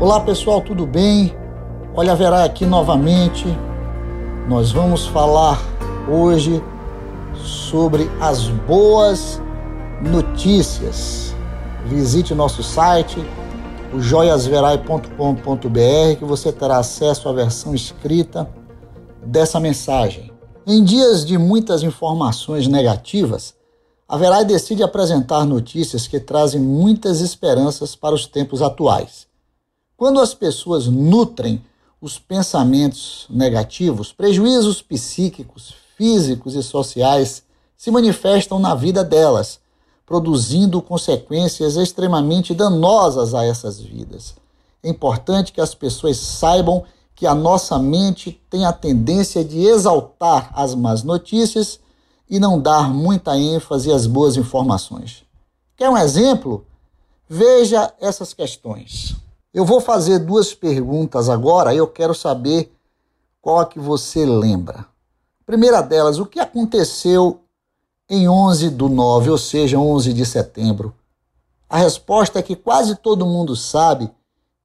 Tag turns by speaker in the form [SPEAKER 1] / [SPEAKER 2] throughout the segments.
[SPEAKER 1] Olá pessoal, tudo bem? Olha, Verá aqui novamente. Nós vamos falar hoje sobre as boas notícias. Visite nosso site, o joiasverai.com.br, que você terá acesso à versão escrita dessa mensagem. Em dias de muitas informações negativas, a Verai decide apresentar notícias que trazem muitas esperanças para os tempos atuais. Quando as pessoas nutrem os pensamentos negativos, prejuízos psíquicos, físicos e sociais se manifestam na vida delas, produzindo consequências extremamente danosas a essas vidas. É importante que as pessoas saibam que a nossa mente tem a tendência de exaltar as más notícias e não dar muita ênfase às boas informações. Quer um exemplo? Veja essas questões. Eu vou fazer duas perguntas agora eu quero saber qual é que você lembra. Primeira delas, o que aconteceu em 11 do 9, ou seja, 11 de setembro? A resposta é que quase todo mundo sabe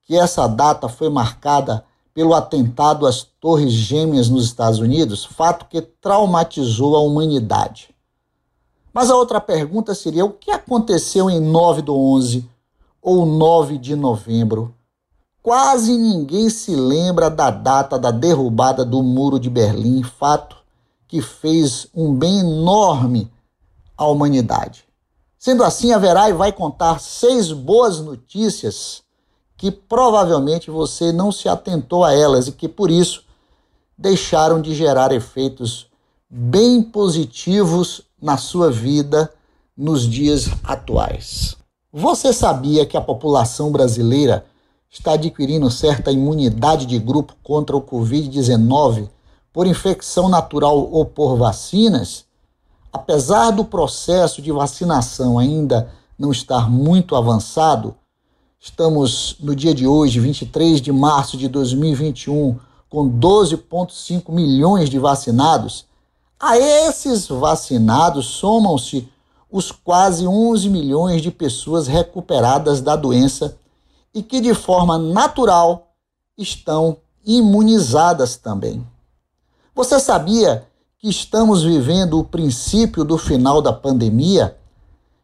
[SPEAKER 1] que essa data foi marcada pelo atentado às Torres Gêmeas nos Estados Unidos, fato que traumatizou a humanidade. Mas a outra pergunta seria: o que aconteceu em 9 do 11 ou 9 de novembro. Quase ninguém se lembra da data da derrubada do Muro de Berlim, fato que fez um bem enorme à humanidade. Sendo assim, a Verai vai contar seis boas notícias que provavelmente você não se atentou a elas e que por isso deixaram de gerar efeitos bem positivos na sua vida nos dias atuais. Você sabia que a população brasileira está adquirindo certa imunidade de grupo contra o Covid-19 por infecção natural ou por vacinas? Apesar do processo de vacinação ainda não estar muito avançado, estamos no dia de hoje, 23 de março de 2021, com 12,5 milhões de vacinados. A esses vacinados somam-se os quase 11 milhões de pessoas recuperadas da doença e que de forma natural estão imunizadas também. Você sabia que estamos vivendo o princípio do final da pandemia?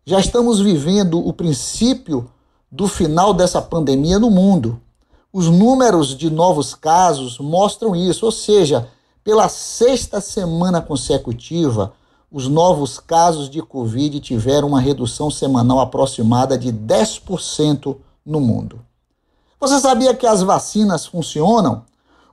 [SPEAKER 1] Já estamos vivendo o princípio do final dessa pandemia no mundo. Os números de novos casos mostram isso, ou seja, pela sexta semana consecutiva, os novos casos de Covid tiveram uma redução semanal aproximada de 10% no mundo. Você sabia que as vacinas funcionam?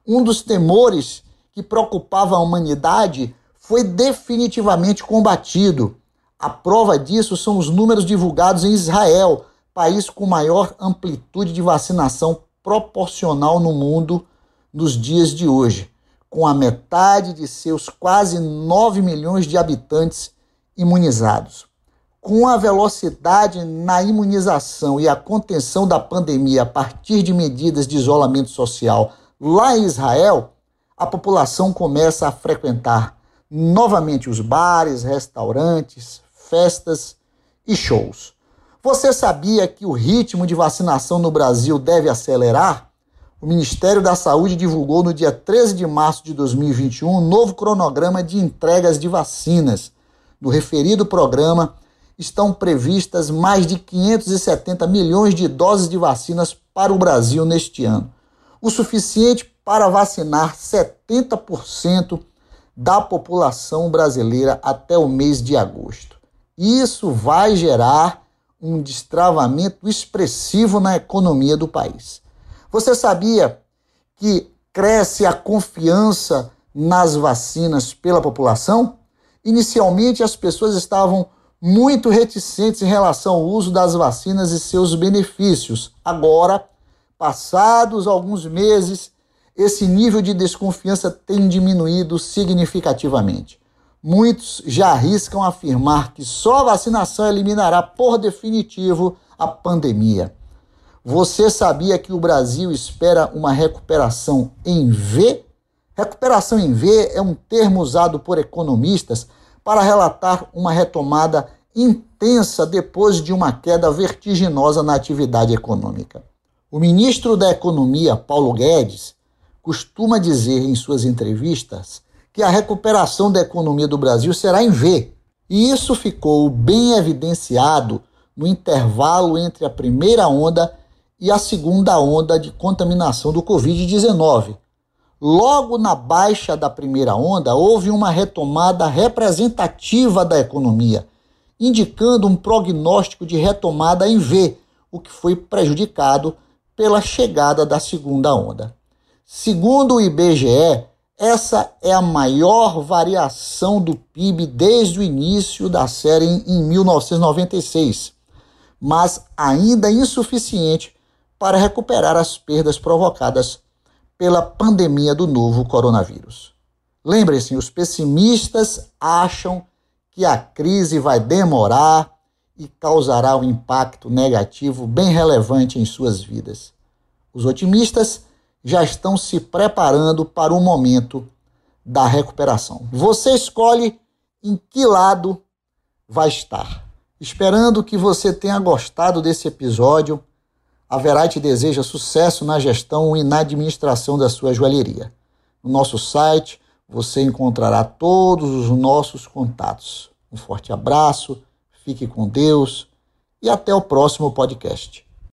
[SPEAKER 1] Um dos temores que preocupava a humanidade foi definitivamente combatido. A prova disso são os números divulgados em Israel, país com maior amplitude de vacinação proporcional no mundo nos dias de hoje com a metade de seus quase 9 milhões de habitantes imunizados. Com a velocidade na imunização e a contenção da pandemia a partir de medidas de isolamento social lá em Israel, a população começa a frequentar novamente os bares, restaurantes, festas e shows. Você sabia que o ritmo de vacinação no Brasil deve acelerar? O Ministério da Saúde divulgou no dia 13 de março de 2021 um novo cronograma de entregas de vacinas. No referido programa estão previstas mais de 570 milhões de doses de vacinas para o Brasil neste ano, o suficiente para vacinar 70% da população brasileira até o mês de agosto. Isso vai gerar um destravamento expressivo na economia do país. Você sabia que cresce a confiança nas vacinas pela população? Inicialmente, as pessoas estavam muito reticentes em relação ao uso das vacinas e seus benefícios. Agora, passados alguns meses, esse nível de desconfiança tem diminuído significativamente. Muitos já arriscam afirmar que só a vacinação eliminará por definitivo a pandemia. Você sabia que o Brasil espera uma recuperação em V? Recuperação em V é um termo usado por economistas para relatar uma retomada intensa depois de uma queda vertiginosa na atividade econômica. O ministro da Economia, Paulo Guedes, costuma dizer em suas entrevistas que a recuperação da economia do Brasil será em V. E isso ficou bem evidenciado no intervalo entre a primeira onda e a segunda onda de contaminação do Covid-19. Logo na baixa da primeira onda, houve uma retomada representativa da economia, indicando um prognóstico de retomada em V, o que foi prejudicado pela chegada da segunda onda. Segundo o IBGE, essa é a maior variação do PIB desde o início da série em 1996, mas ainda insuficiente para recuperar as perdas provocadas pela pandemia do novo coronavírus. Lembrem-se, os pessimistas acham que a crise vai demorar e causará um impacto negativo bem relevante em suas vidas. Os otimistas já estão se preparando para o momento da recuperação. Você escolhe em que lado vai estar. Esperando que você tenha gostado desse episódio, a Verite deseja sucesso na gestão e na administração da sua joalheria. No nosso site você encontrará todos os nossos contatos. Um forte abraço Fique com Deus e até o próximo podcast.